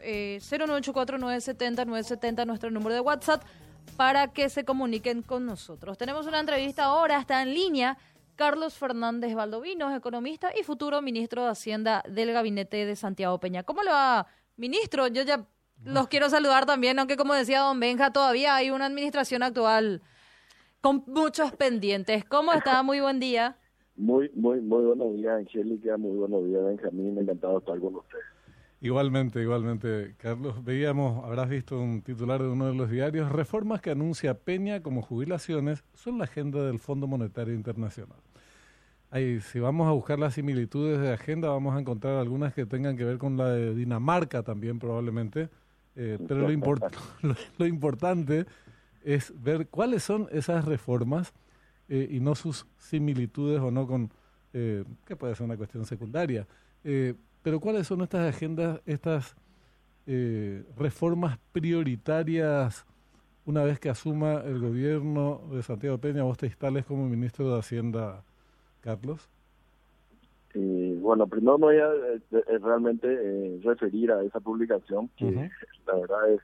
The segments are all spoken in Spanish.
eh, 0984-970-970, nuestro número de WhatsApp, para que se comuniquen con nosotros. Tenemos una entrevista ahora, está en línea Carlos Fernández Valdovinos, economista y futuro ministro de Hacienda del gabinete de Santiago Peña. ¿Cómo le va, ministro? Yo ya los quiero saludar también, aunque como decía don Benja, todavía hay una administración actual con muchos pendientes. ¿Cómo está? Muy buen día. Muy, muy, muy buenos días, Angélica. Muy buenos días, Benjamín. Encantado de estar con usted. Igualmente, igualmente, Carlos. Veíamos, habrás visto un titular de uno de los diarios, reformas que anuncia Peña como jubilaciones son la agenda del Fondo Monetario Internacional. Ahí, si vamos a buscar las similitudes de agenda, vamos a encontrar algunas que tengan que ver con la de Dinamarca también probablemente, eh, pero lo, lo, lo, importante es ver cuáles son esas reformas eh, y no sus similitudes o no con, eh, que puede ser una cuestión secundaria. Pero ¿cuáles son estas agendas, estas eh, reformas prioritarias una vez que asuma el gobierno de Santiago Peña, vos te instales como ministro de Hacienda, Carlos? Eh, bueno, primero me voy a eh, realmente eh, referir a esa publicación, que uh -huh. la verdad es,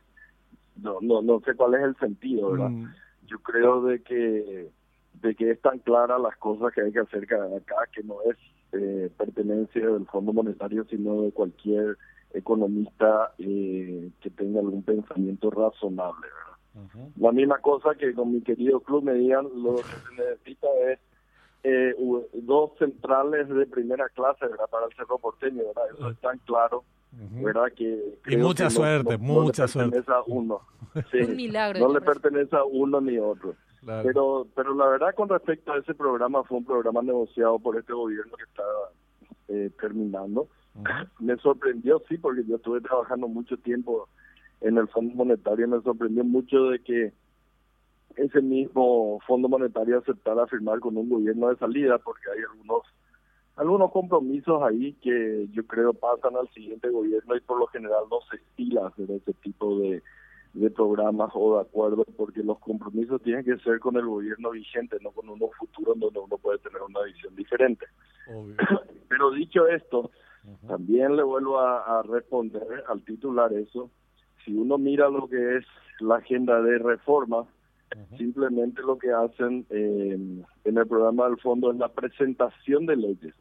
no, no, no sé cuál es el sentido, ¿verdad? Mm. Yo creo de que de que es tan clara las cosas que hay que hacer acá, que no es eh, pertenencia del Fondo Monetario, sino de cualquier economista eh, que tenga algún pensamiento razonable. ¿verdad? Uh -huh. La misma cosa que con mi querido club me digan, lo que se necesita es eh, dos centrales de primera clase ¿verdad? para el Cerro Porteño, ¿verdad? eso es tan claro. Uh -huh. ¿verdad? Que y mucha que suerte, no, mucha no suerte. A uno. Sí, Un milagro. no le pertenece a uno ni otro. Claro. Pero, pero la verdad con respecto a ese programa fue un programa negociado por este gobierno que está eh, terminando. Uh -huh. Me sorprendió, sí, porque yo estuve trabajando mucho tiempo en el Fondo Monetario, me sorprendió mucho de que ese mismo Fondo Monetario aceptara firmar con un gobierno de salida, porque hay algunos algunos compromisos ahí que yo creo pasan al siguiente gobierno y por lo general no se estila hacer ese tipo de, de programas o de acuerdos, porque los compromisos tienen que ser con el gobierno vigente, no con uno futuro donde uno puede tener una visión diferente. Obvio. Pero dicho esto, uh -huh. también le vuelvo a, a, responder al titular eso. Si uno mira lo que es la agenda de reforma, uh -huh. simplemente lo que hacen eh, en el programa del fondo es la presentación de leyes.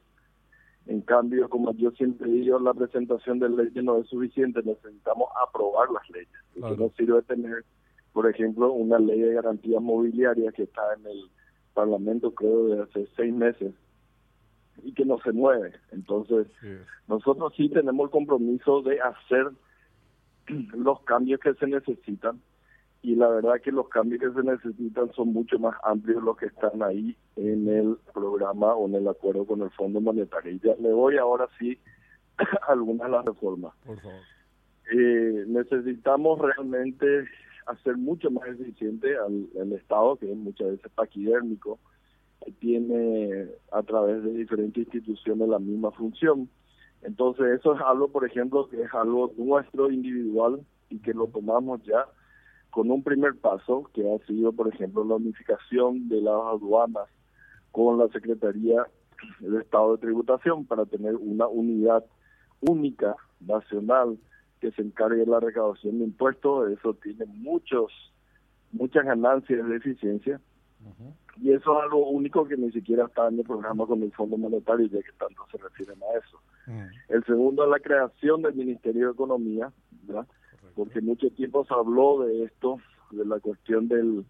En cambio, como yo siempre digo, la presentación de leyes no es suficiente, necesitamos aprobar las leyes. Claro. No sirve tener, por ejemplo, una ley de garantías mobiliarias que está en el Parlamento, creo, de hace seis meses y que no se mueve. Entonces, sí. nosotros sí tenemos el compromiso de hacer los cambios que se necesitan y la verdad que los cambios que se necesitan son mucho más amplios los que están ahí en el programa o en el acuerdo con el Fondo Monetario. Y ya le voy ahora sí a algunas de las reformas. Por favor. Eh, necesitamos realmente hacer mucho más eficiente al, al, Estado, que es muchas veces paquidérmico, que tiene a través de diferentes instituciones la misma función. Entonces eso es algo, por ejemplo, que es algo nuestro individual y que lo tomamos ya con un primer paso que ha sido, por ejemplo, la unificación de las aduanas con la Secretaría de Estado de Tributación para tener una unidad única nacional que se encargue de la recaudación de impuestos. Eso tiene muchos muchas ganancias de eficiencia uh -huh. y eso es algo único que ni siquiera está en el programa con el Fondo Monetario ya que tanto se refieren a eso. Uh -huh. El segundo es la creación del Ministerio de Economía, ¿verdad? Porque mucho tiempo se habló de esto, de la cuestión del,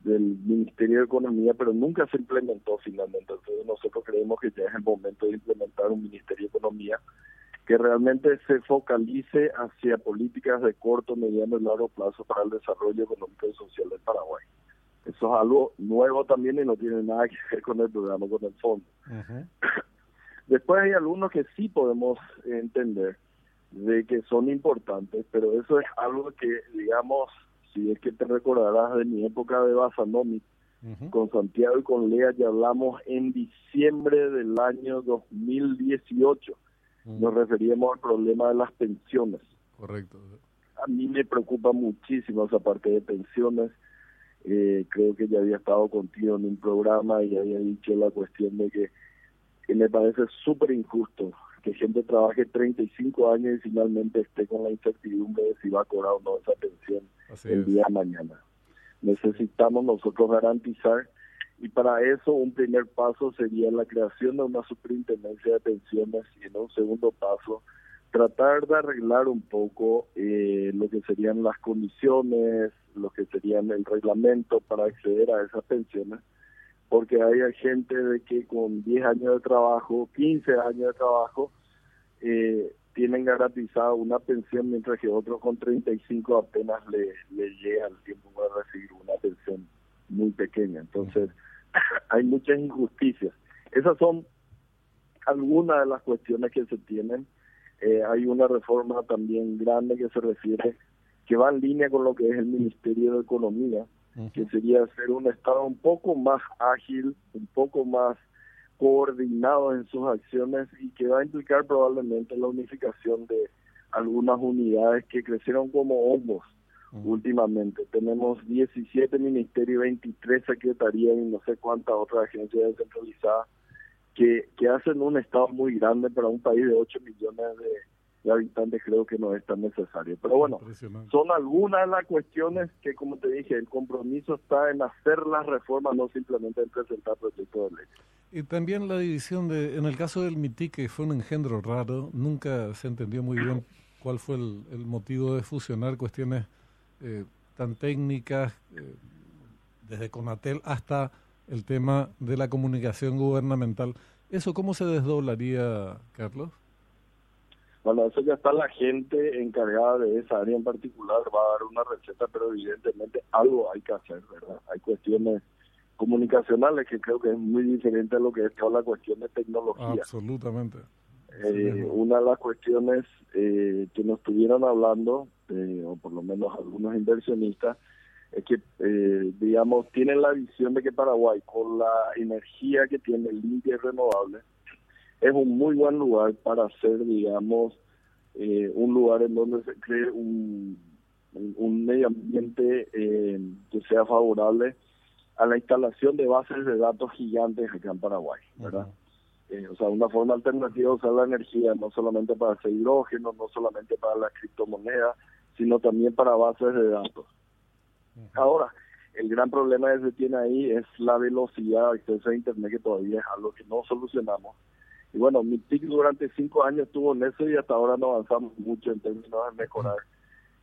del Ministerio de Economía, pero nunca se implementó finalmente. Entonces nosotros creemos que ya es el momento de implementar un Ministerio de Economía que realmente se focalice hacia políticas de corto, mediano y largo plazo para el desarrollo económico y social del Paraguay. Eso es algo nuevo también y no tiene nada que ver con el programa, con el fondo. Uh -huh. Después hay algunos que sí podemos entender de que son importantes, pero eso es algo que, digamos, si es que te recordarás de mi época de Basanomic, uh -huh. con Santiago y con Lea ya hablamos en diciembre del año 2018. Uh -huh. Nos referíamos al problema de las pensiones. Correcto. A mí me preocupa muchísimo esa parte de pensiones. Eh, creo que ya había estado contigo en un programa y había dicho la cuestión de que, que me parece súper injusto que gente trabaje 35 años y finalmente esté con la incertidumbre de si va a cobrar o no esa pensión el día de mañana. Necesitamos nosotros garantizar y para eso un primer paso sería la creación de una superintendencia de pensiones y en un segundo paso tratar de arreglar un poco eh, lo que serían las condiciones, lo que serían el reglamento para acceder a esas pensiones, porque hay gente de que con 10 años de trabajo, 15 años de trabajo, eh, tienen garantizada una pensión, mientras que otros con 35 apenas le, le llega el tiempo para recibir una pensión muy pequeña. Entonces, hay muchas injusticias. Esas son algunas de las cuestiones que se tienen. Eh, hay una reforma también grande que se refiere, que va en línea con lo que es el Ministerio de Economía, que sería ser un Estado un poco más ágil, un poco más coordinado en sus acciones y que va a implicar probablemente la unificación de algunas unidades que crecieron como hongos últimamente. Tenemos 17 ministerios, 23 secretarías y no sé cuántas otras agencias descentralizadas que, que hacen un Estado muy grande para un país de 8 millones de, habitantes, creo que no es tan necesario. Pero bueno, son algunas de las cuestiones que, como te dije, el compromiso está en hacer las reformas, no simplemente en presentar proyectos de ley. Y también la división de, en el caso del MITI, que fue un engendro raro, nunca se entendió muy bien cuál fue el, el motivo de fusionar cuestiones eh, tan técnicas, eh, desde Conatel hasta el tema de la comunicación gubernamental. ¿Eso cómo se desdoblaría, Carlos? Bueno, eso ya está la gente encargada de esa área en particular, va a dar una receta, pero evidentemente algo hay que hacer, ¿verdad? Hay cuestiones comunicacionales que creo que es muy diferente a lo que es toda la cuestión de tecnología. Absolutamente. Eh, una de las cuestiones eh, que nos estuvieron hablando, eh, o por lo menos algunos inversionistas, es que, digamos, tienen la visión de que Paraguay, con la energía que tiene limpia y renovable, es un muy buen lugar para hacer, digamos, un lugar en donde se cree un, un medio ambiente que sea favorable a la instalación de bases de datos gigantes acá en Paraguay, ¿verdad? Eh, o sea, una forma alternativa de usar la energía, no solamente para hacer hidrógeno, no solamente para la criptomoneda, sino también para bases de datos. Ahora, el gran problema que se tiene ahí es la velocidad de acceso a Internet, que todavía es algo que no solucionamos. Y bueno, mi TIC durante cinco años estuvo en eso y hasta ahora no avanzamos mucho en términos de mejorar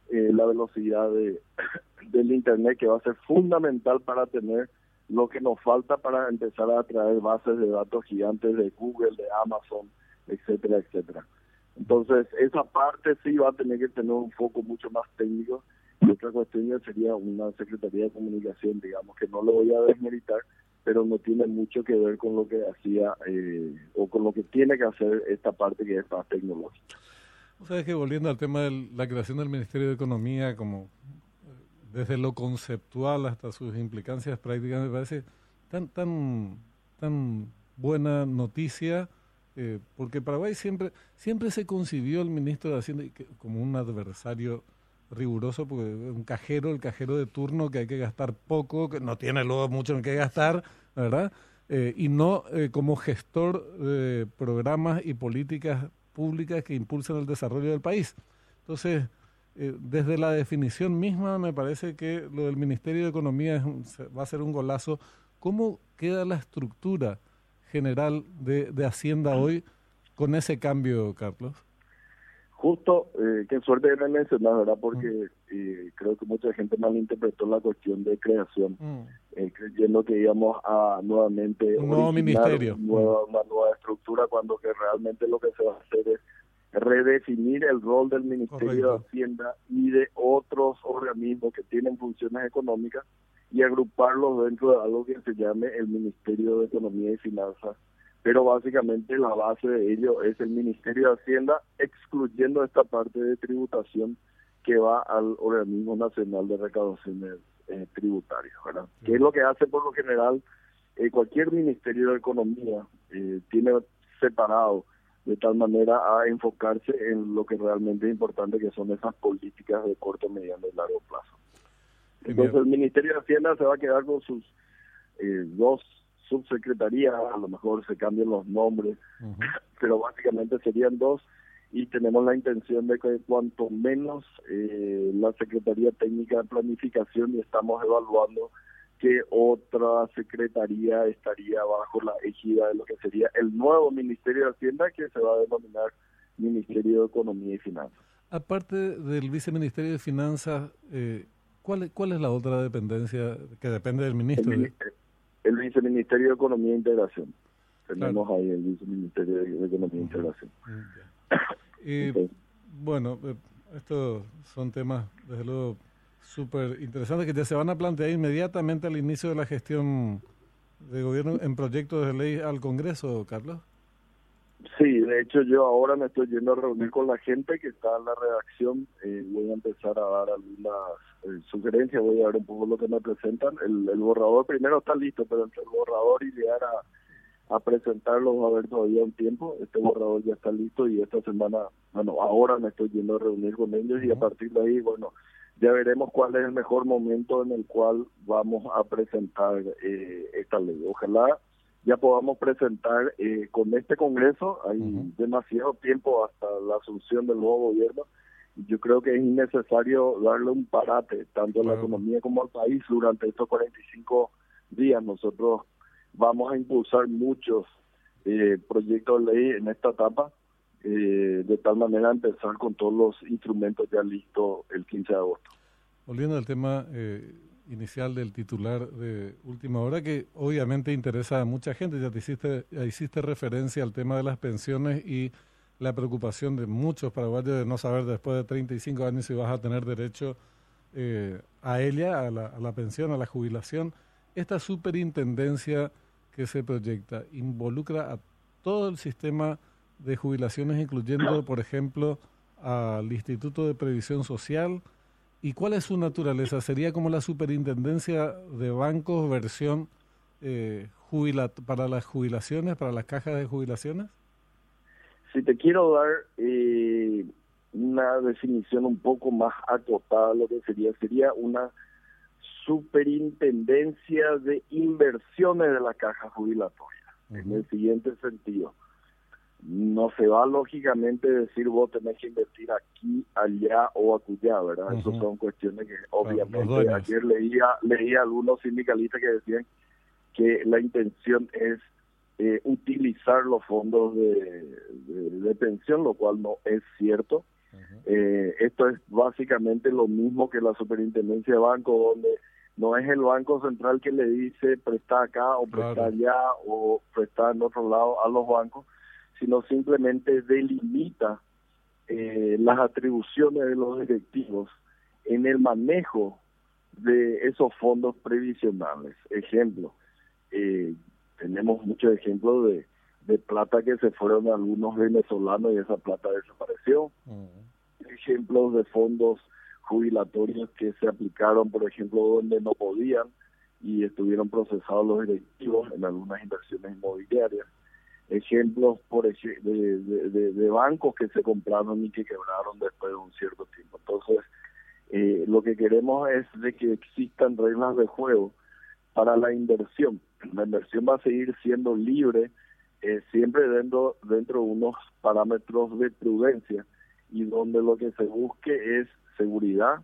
eh, la velocidad de, del Internet, que va a ser fundamental para tener lo que nos falta para empezar a traer bases de datos gigantes de Google, de Amazon, etcétera, etcétera. Entonces, esa parte sí va a tener que tener un foco mucho más técnico. Y otra cuestión sería una Secretaría de Comunicación, digamos, que no lo voy a desmeritar, pero no tiene mucho que ver con lo que hacía eh, o con lo que tiene que hacer esta parte que es más tecnológica. O sea, que volviendo al tema de la creación del Ministerio de Economía como desde lo conceptual hasta sus implicancias prácticas, me parece tan, tan, tan buena noticia, eh, porque Paraguay siempre, siempre se concibió el ministro de Hacienda como un adversario riguroso, porque un cajero, el cajero de turno que hay que gastar poco, que no tiene luego mucho en qué gastar, ¿verdad? Eh, y no eh, como gestor de programas y políticas públicas que impulsan el desarrollo del país. Entonces, eh, desde la definición misma me parece que lo del Ministerio de Economía va a ser un golazo. ¿Cómo queda la estructura general de, Hacienda hoy con ese cambio, Carlos? Justo, eh, qué suerte que me mencionas, ¿verdad? Porque mm. eh, creo que mucha gente malinterpretó la cuestión de creación, mm. eh, creyendo que íbamos a nuevamente un nuevo ministerio, una nueva estructura, cuando que realmente lo que se va a hacer es redefinir el rol del Ministerio de Hacienda y de otros organismos que tienen funciones económicas y agruparlos dentro de algo que se llame el Ministerio de Economía y Finanzas. Pero básicamente la base de ello es el Ministerio de Hacienda, excluyendo esta parte de tributación que va al Organismo Nacional de Recaudaciones eh, Tributarias, ¿verdad? Que es lo que hace por lo general eh, cualquier Ministerio de Economía, eh, tiene separado de tal manera a enfocarse en lo que realmente es importante, que son esas políticas de corto, mediano y largo plazo. Entonces el Ministerio de Hacienda se va a quedar con sus eh, dos subsecretarías, a lo mejor se cambian los nombres, pero básicamente serían dos y tenemos la intención de que cuanto menos eh, la Secretaría Técnica de Planificación y estamos evaluando que otra secretaría estaría bajo la égida de lo que sería el nuevo Ministerio de Hacienda que se va a denominar Ministerio de Economía y Finanzas. Aparte del Viceministerio de Finanzas, eh, ¿cuál, ¿cuál es la otra dependencia que depende del ministro? El, Viceministerio de Economía e Integración. Tenemos ahí el Viceministerio de Economía e Integración. y, bueno, eh, estos son temas, desde luego, súper interesantes que ya se van a plantear inmediatamente al inicio de la gestión de gobierno en proyectos de ley al Congreso, Carlos. Sí, de hecho yo ahora me estoy yendo a reunir con la gente que está en la redacción. Eh, voy a empezar a dar algunas eh, sugerencias, voy a ver un poco lo que me presentan. El, el borrador primero está listo, pero entre el borrador y llegar a, a presentarlo va a haber todavía un tiempo. Este borrador ya está listo y esta semana, bueno, ahora me estoy yendo a reunir con ellos y a partir de ahí, bueno, ya veremos cuál es el mejor momento en el cual vamos a presentar eh, esta ley. Ojalá ya podamos presentar eh, con este Congreso, hay demasiado tiempo hasta la asunción del nuevo gobierno, yo creo que es innecesario darle un parate tanto a la economía como al país durante estos 45 días. Nosotros vamos a impulsar muchos eh, proyectos de ley en esta etapa, eh, de tal manera empezar con todos los instrumentos ya listos el 15 de agosto. Volviendo al tema eh, inicial del titular de última hora, que obviamente interesa a mucha gente. Ya te hiciste, ya hiciste referencia al tema de las pensiones y la preocupación de muchos paraguayos de no saber después de 35 años si vas a tener derecho eh, a ella, a la, pensión, a la jubilación. Esta superintendencia que se proyecta involucra a todo el sistema de jubilaciones, incluyendo, por ejemplo, al Instituto de Previsión Social, ¿Y cuál es su naturaleza? ¿Sería como la superintendencia de bancos versión eh, para las jubilaciones, para las cajas de jubilaciones? Si te quiero dar eh, una definición un poco más acotada, lo que sería, sería una superintendencia de inversiones de la caja jubilatoria, en el siguiente sentido. No se va lógicamente decir vos tenés que invertir aquí, allá o acullá, ¿verdad? Esas son cuestiones que obviamente ayer leía, leía algunos sindicalistas que decían que la intención es eh, utilizar los fondos de, de, pensión, lo cual no es cierto. eh, esto es básicamente lo mismo que la superintendencia de banco, donde no es el Banco Central que le dice presta acá o presta allá o presta en otro lado a los bancos, sino simplemente delimita eh, las atribuciones de los directivos en el manejo de esos fondos previsionales. Ejemplo, eh, tenemos muchos ejemplos de, de plata que se fueron a algunos venezolanos y esa plata desapareció. Ejemplos de fondos jubilatorios que se aplicaron, por ejemplo, donde no podían y estuvieron procesados los directivos en algunas inversiones inmobiliarias ejemplos por de, de, de, bancos que se compraron y que quebraron después de un cierto tiempo. Entonces, eh, lo que queremos es de que existan reglas de juego para la inversión. La inversión va a seguir siendo libre eh, siempre dentro, dentro de unos parámetros de prudencia y donde lo que se busque es seguridad,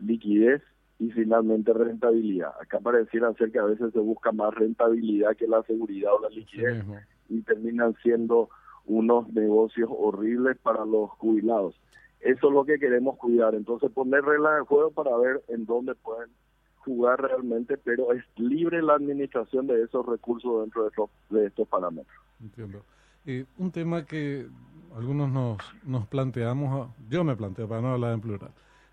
liquidez y finalmente rentabilidad. Acá pareciera ser que a veces se busca más rentabilidad que la seguridad o la liquidez y terminan siendo unos negocios horribles para los jubilados. Eso es lo que queremos cuidar. Entonces poner reglas de juego para ver en dónde pueden jugar realmente, pero es libre la administración de esos recursos dentro de estos, parámetros. Entiendo. Un tema que algunos nos, nos planteamos, yo me planteo para no hablar en plural,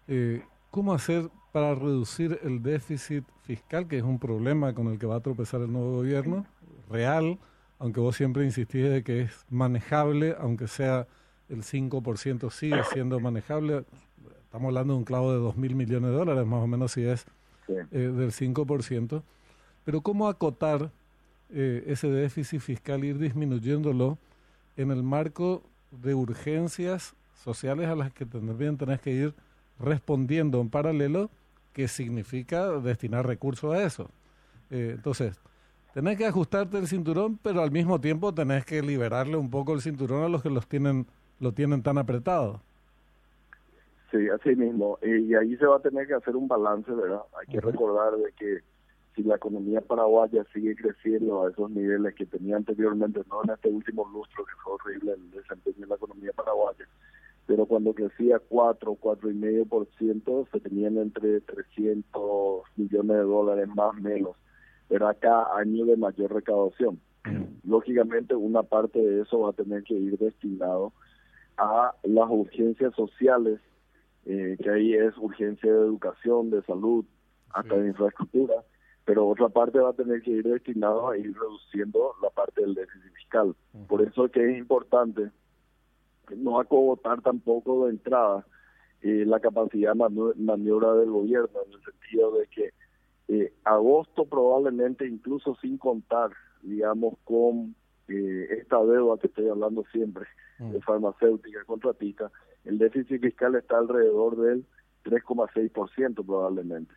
eh, ¿cómo hacer para reducir el déficit fiscal, que es un problema con el que va a tropezar el nuevo gobierno, real? aunque vos siempre insistís de que es manejable, aunque sea el 5% sigue siendo manejable. Estamos hablando de un clavo de 2 mil millones de dólares, más o menos si es eh, del 5%. Pero ¿cómo acotar eh, ese déficit fiscal, ir disminuyéndolo en el marco de urgencias sociales a las que también tenés que ir respondiendo en paralelo, que significa destinar recursos a eso? Eh, entonces, tenés que ajustarte el cinturón, pero al mismo tiempo tenés que liberarle un poco el cinturón a los que los tienen, lo tienen tan apretado. Sí, así mismo. Y ahí se va a tener que hacer un balance, ¿verdad? Hay que recordar de que si la economía paraguaya sigue creciendo a esos niveles que tenía anteriormente, no en este último lustro que fue horrible el desempeño de la economía paraguaya, pero cuando crecía 4, 4,5%, se tenían entre 300 millones de dólares más o menos, era cada año de mayor recaudación. Lógicamente, una parte de eso va a tener que ir destinado a las urgencias sociales, eh, que ahí es urgencia de educación, de salud, hasta de infraestructura, pero otra parte va a tener que ir destinado a ir reduciendo la parte del déficit fiscal. Por eso es que es importante no acogotar tampoco de entrada eh, la capacidad de maniobra del gobierno, en el sentido de que eh, agosto probablemente, incluso sin contar, digamos, con eh, esta deuda que estoy hablando siempre, de farmacéutica, contratista, el déficit fiscal está alrededor del 3,6% probablemente.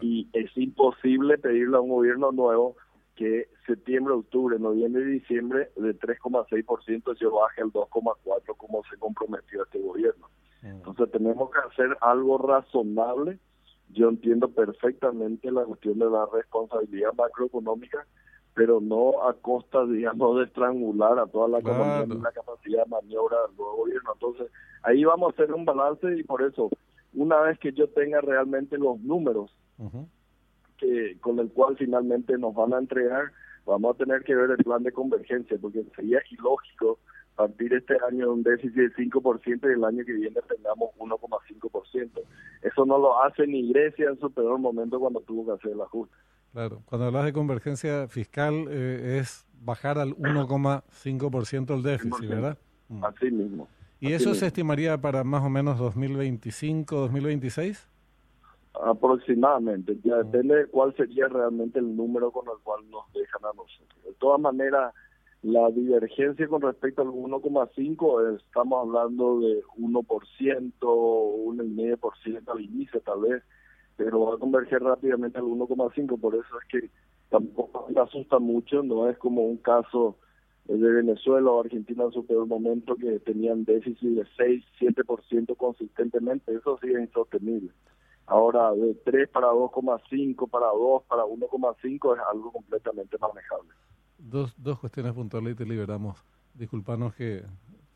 Y es imposible pedirle a un gobierno nuevo que septiembre, octubre, noviembre y diciembre de 3,6% se baje al 2,4% como se comprometió este gobierno. Mm. Entonces tenemos que hacer algo razonable. Yo entiendo perfectamente la cuestión de la responsabilidad macroeconómica, pero no a costa, digamos, de estrangular a toda la economía y la capacidad de maniobra del nuevo gobierno. Entonces ahí vamos a hacer un balance y por eso, una vez que yo tenga realmente los números, con el cual finalmente nos van a entregar, vamos a tener que ver el plan de convergencia, porque sería ilógico partir este año de un déficit de 5% y el año que viene tengamos 1,5%. Eso no lo hace ni Grecia en su peor momento cuando tuvo que hacer el ajuste. Claro, cuando hablas de convergencia fiscal eh, es bajar al 1,5% el déficit, ¿verdad? Mm. Así mismo. ¿Y eso se estimaría para más o menos 2025, 2026? Aproximadamente, ya depende de cuál sería realmente el número con el cual nos dejan a nosotros. De todas maneras, la divergencia con respecto al 1,5 estamos hablando de 1%, 1,5% al inicio tal vez, pero va a converger rápidamente al 1,5, por eso es que tampoco me asusta mucho, no es como un caso de Venezuela o Argentina en su peor momento que tenían déficit de 6, 7% consistentemente, eso sí es insostenible. Ahora, de 3 para 2,5, para 2, para 1,5 es algo completamente manejable. Dos, dos cuestiones puntuales y te liberamos. Disculpanos que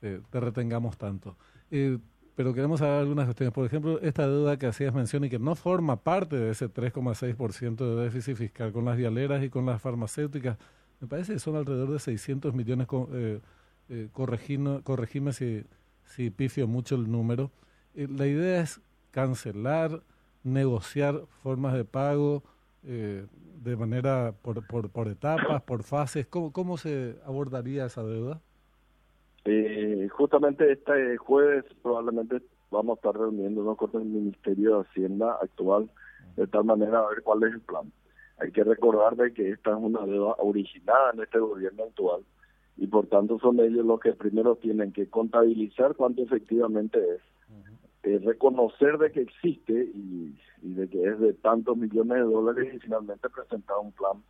te, retengamos tanto. Eh, pero queremos saber algunas cuestiones. Por ejemplo, esta deuda que hacías mención y que no forma parte de ese 3,6% de déficit fiscal con las dialeras y con las farmacéuticas, me parece que son alrededor de 600 millones, eh, eh, corregime si, si pifio mucho el número. Eh, la idea es cancelar negociar formas de pago eh, de manera por, por, por, etapas, por fases? ¿Cómo, ¿Cómo se abordaría esa deuda? Eh, justamente este jueves probablemente vamos a estar reuniéndonos con el Ministerio de Hacienda actual de tal manera a ver cuál es el plan. Hay que recordar de que esta es una deuda originada en este gobierno actual y por tanto son ellos los que primero tienen que contabilizar cuánto efectivamente es eh, reconocer de que existe y, de que es de tantos millones de dólares y finalmente presentar un plan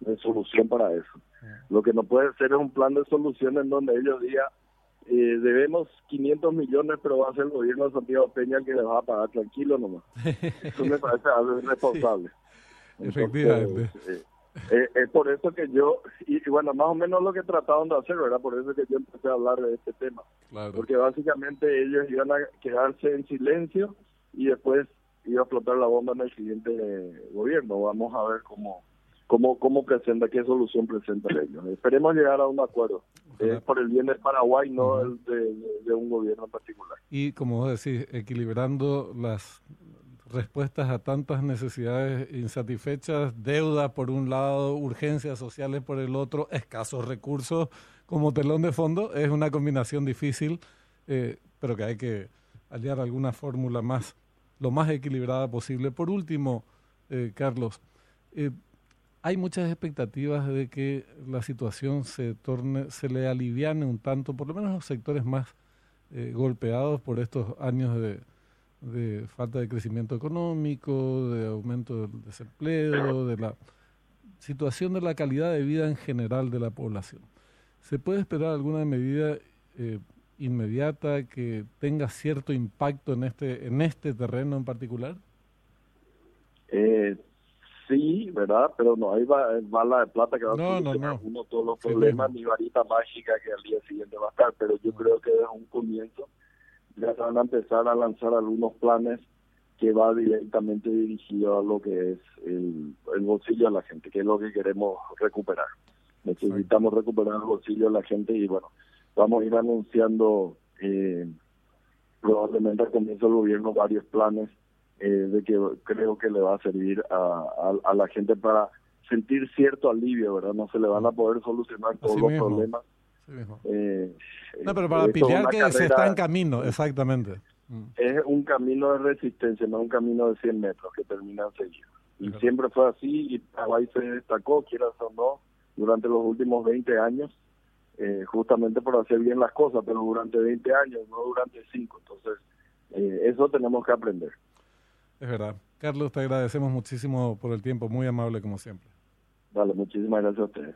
de solución para eso. Lo que no puede ser es un plan de solución en donde ellos digan, eh, debemos 500 millones, pero va a ser el gobierno de Santiago Peña el que les va a pagar tranquilo nomás. Eso me parece algo irresponsable. Efectivamente. Eh, eh, es por eso que yo, y, bueno, más o menos lo que trataban de hacer, ¿verdad? Por eso que yo empecé a hablar de este tema. Porque básicamente ellos iban a quedarse en silencio y después iba a explotar la bomba en el siguiente gobierno. Vamos a ver cómo cómo cómo presenta, qué solución presenta ellos. Esperemos llegar a un acuerdo. Es por el bien del Paraguay, no el de, de, un gobierno en particular. Y como vos decís, equilibrando las respuestas a tantas necesidades insatisfechas, deuda por un lado, urgencias sociales por el otro, escasos recursos como telón de fondo, es una combinación difícil, eh, pero que hay que hallar alguna fórmula más, lo más equilibrada posible. Por último, eh, Carlos, eh, hay muchas expectativas de que la situación se torne, se le aliviane un tanto, por lo menos los sectores más golpeados por estos años de, de falta de crecimiento económico, de aumento del desempleo, de la situación de la calidad de vida en general de la población. ¿Se puede esperar alguna medida eh, inmediata que tenga cierto impacto en este en este terreno en particular? Eh, sí, ¿verdad? Pero no hay bala de plata que va a solucionar uno todos los problemas, ni varita mágica que al día siguiente va a estar, pero yo creo que es un comienzo. Ya se van a empezar a lanzar algunos planes que va directamente dirigido a lo que es el, bolsillo de la gente, que es lo que queremos recuperar. Necesitamos recuperar el bolsillo de la gente y bueno, vamos a ir anunciando eh, probablemente al comienzo del gobierno varios planes eh, de que creo que le va a servir a, la gente para sentir cierto alivio, ¿verdad? No se le van a poder solucionar todos los problemas. Eh, no, pero para pillar que se está en camino, exactamente. Mm. Es un camino de resistencia, no un camino de 100 metros que termina enseguida. Y siempre fue así y Paraguay se destacó, quieras o no, durante los últimos 20 años, eh, justamente por hacer bien las cosas, pero durante 20 años, no durante 5. Entonces, eh, eso tenemos que aprender. Es verdad. Carlos, te agradecemos muchísimo por el tiempo, muy amable como siempre. Vale, muchísimas gracias a ustedes.